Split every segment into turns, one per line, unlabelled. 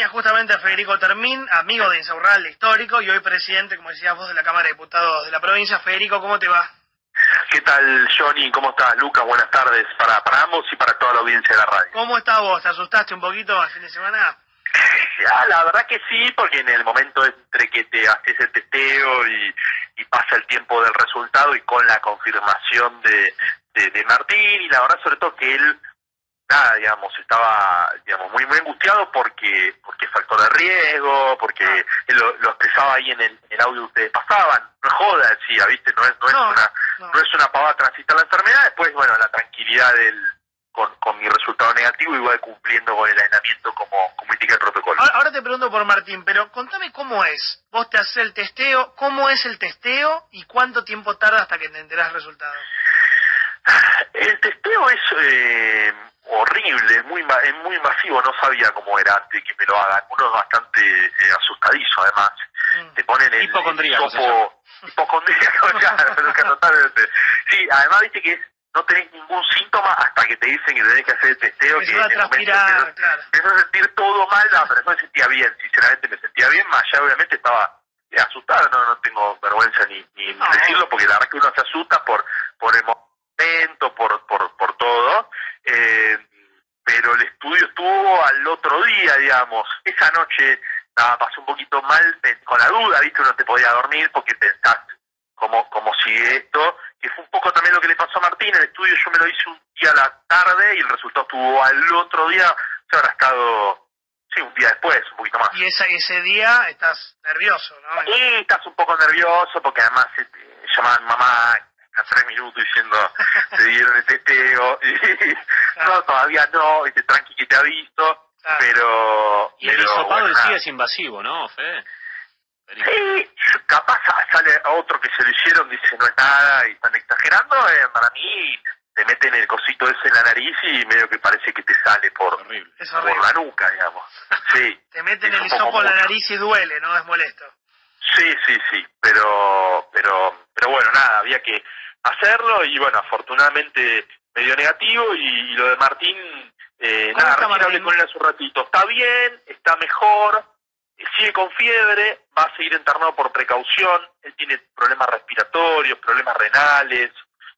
línea justamente a Federico Termín, amigo de Insaurralde histórico y hoy presidente, como decías vos, de la Cámara de Diputados de la provincia. Federico, ¿cómo te va?
¿Qué tal, Johnny? ¿Cómo estás? Lucas, buenas tardes para, para ambos y para toda la audiencia de la radio.
¿Cómo estás vos? ¿Te asustaste un poquito el fin de semana?
Ya, la verdad que sí, porque en el momento entre que te haces el testeo y, y pasa el tiempo del resultado y con la confirmación de, de, de Martín, y la verdad sobre todo que él nada, digamos, estaba, digamos, muy, muy angustiado porque, porque factor de riesgo, porque él lo, lo expresaba ahí en el, en el audio que ustedes pasaban, no es joda, decía, viste, no es, no es
No,
una,
no.
no es una pavada transitar la enfermedad, después, bueno, la tranquilidad del, con, con mi resultado negativo, igual cumpliendo con el aislamiento como, como indica el protocolo.
Ahora, ahora te pregunto por Martín, pero contame cómo es. Vos te haces el testeo, ¿cómo es el testeo y cuánto tiempo tarda hasta que te enterás el resultado?
El testeo es eh, horrible, es muy, es muy masivo, no sabía cómo era antes de que me lo hagan. Uno es bastante eh, asustadizo además.
Mm.
Te ponen el
Hipocondríaco
el hisopo- hipocondríaco, claro, Lucas, totalmente. Sí, además viste que no tenés ningún síntoma hasta que te dicen que tenés que hacer el testeo.
Empezás
que
a
en el momento
transpirar,
que
claro.
empezó a sentir todo mal, no, pero no me sentía bien, sinceramente me sentía bien, más allá obviamente estaba eh, asustado, no, no tengo vergüenza ni, ni
No.
decirlo, porque la verdad que uno se asusta por, por el momento, por, por, por todo, eh, pero el estudio estuvo al otro día, digamos, esa noche nada, pasó un poquito mal con la duda, viste, uno te podía dormir porque pensás cómo, cómo sigue esto, que fue un poco también lo que le pasó a Martín, el estudio yo me lo hice un día a la tarde y el resultado estuvo al otro día, se habrá estado, sí, un día después, un poquito más.
Y esa, ese día estás nervioso, ¿no?
Y estás un poco nervioso porque además eh, llamaban mamá a tres minutos diciendo te dieron el testeo. Y no, todavía no, y te tranqui que te aviso,
Claro.
pero...
Y el
pero,
hisopado
bueno,
en sí es invasivo, ¿no, Fede?
Sí, capaz sale otro que se lo hicieron, dice no es nada y están exagerando, eh, para mí te meten el cosito ese en la nariz y medio que parece que te sale por,
Horrible.
Es
por la nuca, digamos. Sí.
Te meten el hisopo en la nariz y duele, ¿no? Es molesto.
Sí, sí, sí, pero, pero, pero bueno, nada, había que hacerlo y bueno, afortunadamente me dio negativo y, y lo de Martín, eh,
¿Cómo
nada,
está
recién hablé con él hace un ratito, está bien, está mejor, sigue con fiebre, va a seguir internado por precaución, él tiene problemas respiratorios, problemas renales,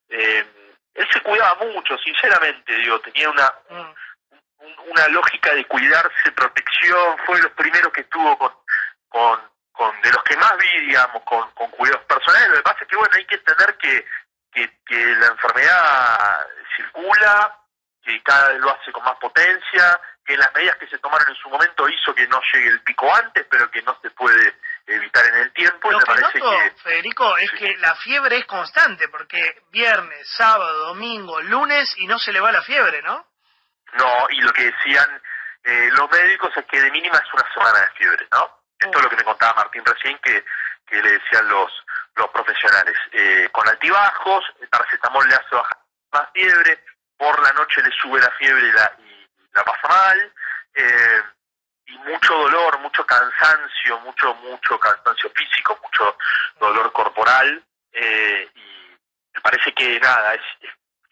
eh, él se cuidaba mucho, sinceramente, digo, tenía una, un- una lógica de cuidarse, protección, fue de los primeros que estuvo con, con, con de los que más vi, digamos, con, con cuidados personales. Lo que pasa es que, bueno, hay que entender que, que, que la enfermedad circula, que cada vez lo hace con más potencia, que las medidas que se tomaron en su momento hizo que no llegue el pico antes, pero que no se puede evitar en el tiempo. y
Lo
me
que
parece
noto,
que
Federico, es
Sí.
que la fiebre es constante, porque viernes, sábado, domingo, lunes y no se le va la fiebre, ¿no?
No, y lo que decían eh, los médicos es que de mínima es una semana de fiebre, ¿no? Esto es lo que me contaba Martín recién, que, que le decían los, los profesionales. Eh, con altibajos, el paracetamol le hace bajar más fiebre, por la noche le sube la fiebre y la, y la pasa mal, eh, y mucho dolor, mucho cansancio, mucho, mucho cansancio físico, mucho dolor corporal, eh, y me parece que nada, es,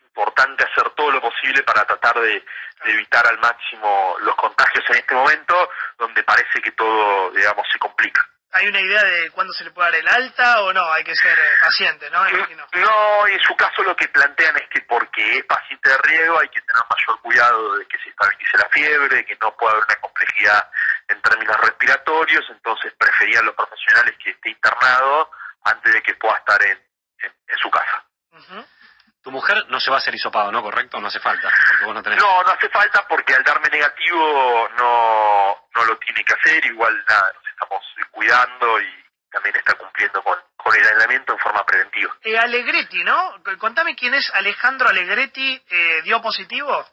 importante hacer todo lo posible para tratar de evitar al máximo los contagios en este momento, donde parece que todo, digamos, se complica.
¿Hay una idea de cuándo se le puede dar el alta o no? Hay que ser eh, paciente, ¿no? Me imagino.
No, en su caso lo que plantean es que porque es paciente de riesgo hay que tener mayor cuidado de que se estabilice la fiebre, de que no pueda haber una complejidad en términos respiratorios, entonces preferían los profesionales que esté internado antes de que pueda estar en, en, en su casa.
Tu mujer no se va a hacer hisopado, ¿no? Correcto, no hace falta, porque vos no tenés.
No, no hace falta porque al darme negativo no, no lo tiene que hacer, igual nada, estamos eh, cuidando y también está cumpliendo con, con el aislamiento en forma preventiva.
Eh, Alegretti, ¿no? Contame quién es Alejandro Alegretti, eh, ¿dio positivo?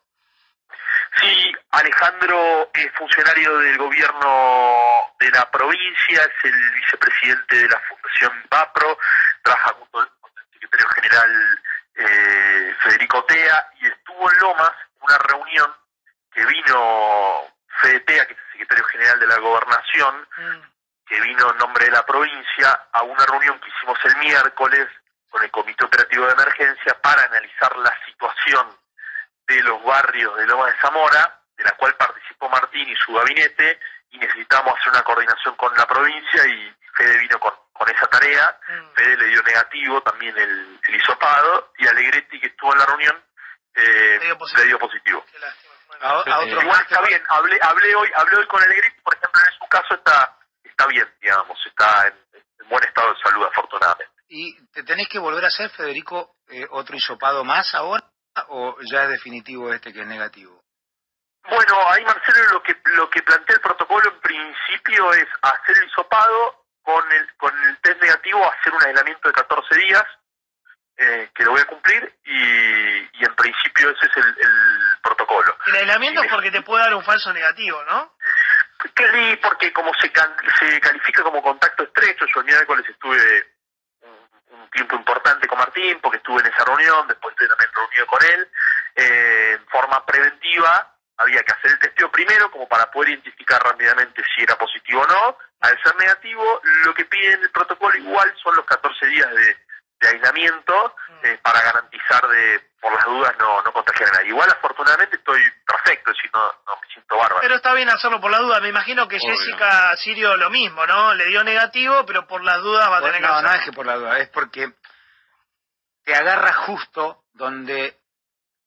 Sí, Alejandro es funcionario del gobierno de la provincia, es el vicepresidente de la Fundación VAPRO, trabaja junto con el secretario general eh, Federico Tea y estuvo en Lomas una reunión que vino Fede Tea, que es el secretario general de la gobernación,
Mm.
que vino en nombre de la provincia a una reunión que hicimos el miércoles con el Comité Operativo de Emergencia para analizar la situación de los barrios de Loma de Zamora, de la cual participó Martín y su gabinete, y necesitábamos hacer una coordinación con la provincia y Fede vino con, con esa tarea,
Mm.
Fede le dio negativo también el, el hisopado y Alegretti que estuvo en la reunión eh,
Le dio positivo.
le dio positivo.
A, a
Eh,
Igual está bien, hablé, hablé hoy, hablé hoy con Alegretti, por ejemplo, en su caso está, está bien, digamos, está en, en buen estado de salud afortunadamente.
¿Y te tenés que volver a hacer, Federico, eh, otro hisopado más ahora? ¿O ya es definitivo este que es negativo?
Bueno, ahí Marcelo lo que lo que plantea el protocolo en principio es hacer el hisopado con el con el test negativo, hacer un aislamiento de 14 días, eh, que lo voy a cumplir, y, y en principio ese es el, el protocolo.
El aislamiento es porque te puede dar un falso negativo, ¿no?
Que sí, porque como se, can- se califica como contacto estrecho, yo el miércoles estuve un, un tiempo importante con Martín, porque estuve en esa reunión, después estuve también reunido con él, eh, en forma preventiva, había que hacer el testeo primero como para poder identificar rápidamente si era positivo o no. Al ser negativo, lo que pide en el protocolo igual son los 14 días de, de aislamiento eh, para garantizar de, por las dudas, no, no contagiar a nadie. Igual afortunadamente estoy perfecto, decir, no, no me siento bárbaro.
Pero está bien hacerlo por la duda. Me imagino que
Obvio.
Jessica Sirio lo mismo, ¿no? Le dio negativo, pero por las dudas va a tener que
no,
hacerlo.
no es que por la duda, es porque te agarra justo donde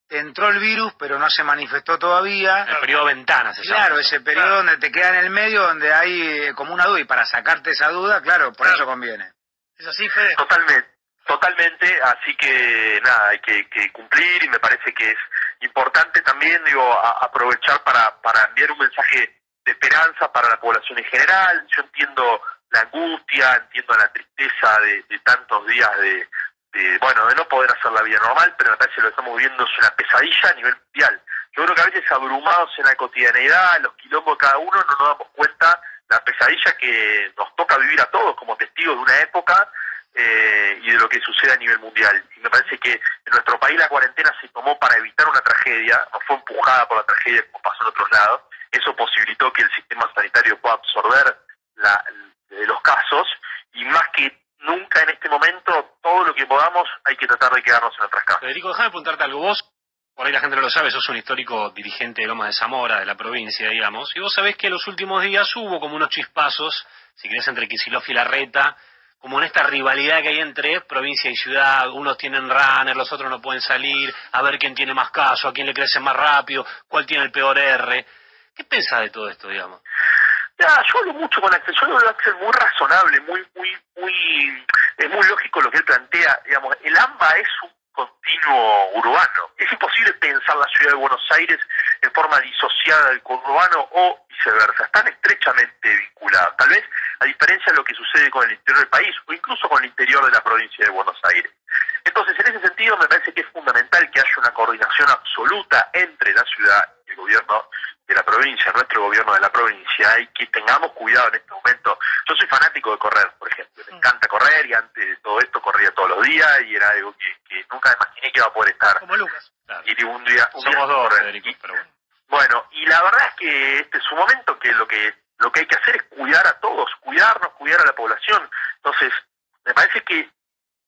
te entró el virus, pero no se manifestó todavía.
El periodo ventana se llama.
Claro, ese periodo
Claro.
donde te queda en el medio, donde hay eh, como una duda, y para sacarte esa duda, claro, por
Claro.
eso conviene.
¿Es así, Fede?
Totalmente, totalmente, así que nada, hay que, que cumplir y me parece que es importante también, digo, a- aprovechar para, para enviar un mensaje de esperanza para la población en general. Yo entiendo la angustia, entiendo la tristeza de, tantos días de, de, bueno, de no poder hacer la vida normal, pero me parece lo que estamos viviendo es una pesadilla a nivel mundial. Yo creo que a veces abrumados en la cotidianeidad, los quilombos de cada uno, no nos damos cuenta la pesadilla que nos toca vivir a todos como testigos de una época eh, y de lo que sucede a nivel mundial. Y me parece que en nuestro país la cuarentena se tomó para evitar una tragedia, no fue empujada por la tragedia como pasó en otros lados. Eso posibilitó que el sistema sanitario pueda absorber la, los casos y más que nunca en este momento, todo lo que podamos hay que tratar de quedarnos en nuestras casas.
Federico, déjame preguntarte algo. Vos, por ahí la gente no lo sabe, sos un histórico dirigente de Lomas de Zamora, de la provincia, digamos, y vos sabés que en los últimos días hubo como unos chispazos, si querés, entre Kicillof y Larreta, como en esta rivalidad que hay entre provincia y ciudad, unos tienen runner, los otros no pueden salir, a ver quién tiene más caso, a quién le crece más rápido, cuál tiene el peor R. ¿Qué pensás de todo esto, digamos?
Ya, yo hablo mucho con Axel, yo lo veo a Axel muy razonable, muy, muy, muy, es muy lógico lo que él plantea, digamos, el AMBA es un continuo urbano, es imposible pensar la ciudad de Buenos Aires en forma disociada del conurbano o viceversa, están estrechamente vinculadas, tal vez a diferencia de lo que sucede con el interior del país o incluso con el interior de la provincia de Buenos Aires. Entonces, en ese sentido, me parece que es fundamental que haya una coordinación absoluta entre la ciudad y el gobierno de la provincia, nuestro gobierno de la provincia, y que tengamos cuidado en este momento. Yo soy fanático de correr, por ejemplo, me encanta correr y antes de todo esto corría todos los días y era algo que, que nunca imaginé que iba a poder estar.
Como Lucas.
Claro.
Y un día, un día
Somos dos. Federico,
Y-
pero bueno.
bueno, y la verdad es que este es un momento que lo que lo que hay que hacer es cuidar a todos, cuidarnos, cuidar a la población. Entonces, me parece que,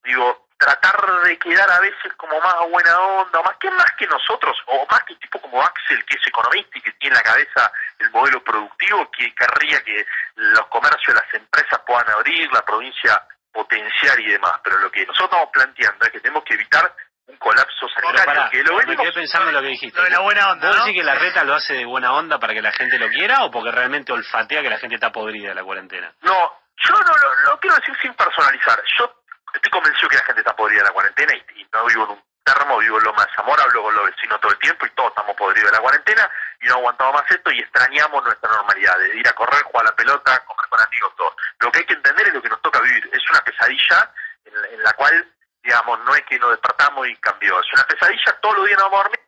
digo, tratar de quedar a veces como más a buena onda, más que más que nosotros, o más que tipo como Axel, que es economista y que tiene en la cabeza el modelo productivo, que querría que los comercios, las empresas puedan abrir, la provincia potenciar y demás. Pero lo que nosotros estamos planteando es que tenemos que evitar un colapso sanitario,
pará,
que lo
me
venimos
quedé pensando en lo que dijiste.
Lo de la buena onda,
¿Vos
¿no?
decís que la reta lo hace de buena onda para que la gente lo quiera o porque realmente olfatea que la gente está podrida de la cuarentena?
No, yo no lo, lo quiero decir sin personalizar. Yo estoy convencido que la gente está podrida de la cuarentena y, no vivo en un termo, vivo en Loma de Zamora, hablo con los vecinos todo el tiempo y todos estamos podridos de la cuarentena y no aguantamos más esto y extrañamos nuestra normalidad, de ir a correr, jugar a la pelota, comer con amigos, todo. Lo que hay que entender es lo que nos toca vivir. Es una pesadilla en la, en la cual, digamos, no es que nos despertamos y cambió. Es una pesadilla, todos los días nos vamos a dormir,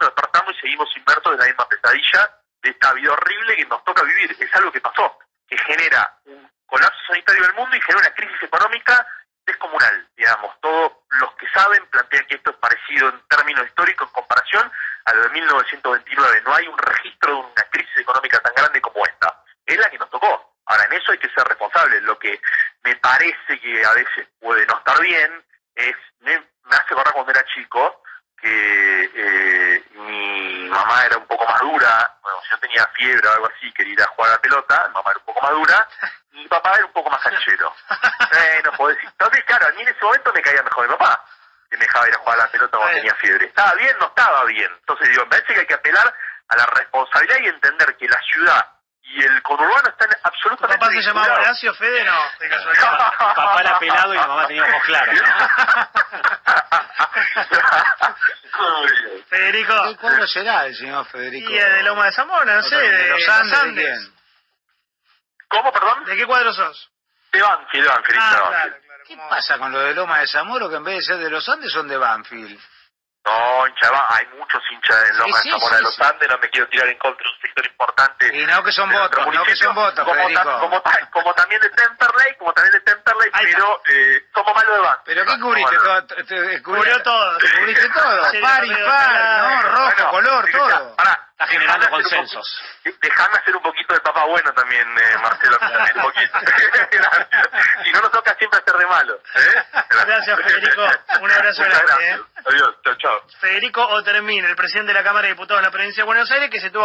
nos despertamos y seguimos inmersos en la misma pesadilla de esta vida horrible que nos toca vivir. Es algo que pasó, que genera un colapso sanitario del mundo y genera una crisis económica descomunal, digamos. Todos los que saben plantean que esto es parecido en términos históricos en comparación a lo de 1929. No hay un registro de una crisis económica tan grande como esta. Es la que nos tocó. Ahora, en eso hay que ser responsables. Lo que me parece que a veces puede no estar bien es, me, me hace acordar cuando era chico, que eh, mi mamá era un poco más dura, bueno, yo tenía fiebre o algo así, quería ir a jugar a la pelota, mi mamá era un poco más dura, y mi papá era un poco más canchero. eh, no puedo decir. Entonces, claro, a mí en ese momento me caía mejor mi papá, que me dejaba ir a jugar a la pelota cuando tenía fiebre. ¿Estaba bien? No estaba bien. Entonces digo, me parece que hay que apelar a la responsabilidad y entender que la ciudad y el conurbano están
¿Tu
absolutamente
papá se llamaba. Horacio Fede? No, de casualidad.
Pa- papá era pelado y la mamá tenía ojos claros,
bien.
Federico.
¿De cuándo será el señor Federico?
Y de Loma de Zamora, no sé,
de,
de,
los Andes, ¿de quién?
¿Cómo, perdón?
¿De qué cuadro sos?
De Banfield, de Banfield,
Ah, claro, claro.
¿Qué pasa con lo de Loma de Zamora que en vez de ser de los Andes son de Banfield?
No, hincha, va- hay muchos hinchas en Loma
Sí,
de Zamora
sí,
de los
sí.
Andes, no me quiero tirar en contra de un sector importante.
Y no que son votos, no que son votos,
como, ta- como, ta- como también de Temperley, como también de Temperley, pero eh, somos malos de Banfield.
¿Pero qué cubriste? Todo, te- te-
Cubrió todo.
Cubriste todo,
Sí,
par, impar, ¿no? Rojo,
Bueno,
color,
escuchá,
todo.
pará,
Está generando
dejame hacer
consensos.
Dejame hacer un poquito de papá bueno también, eh, Marcelo. un poquito. Si no nos toca siempre hacer de malo. ¿eh?
Gracias, Federico. Un abrazo grande,
gracias. Adiós, chao, chao.
Federico Otermín, el presidente de la Cámara de Diputados de la Provincia de Buenos Aires, que se tuvo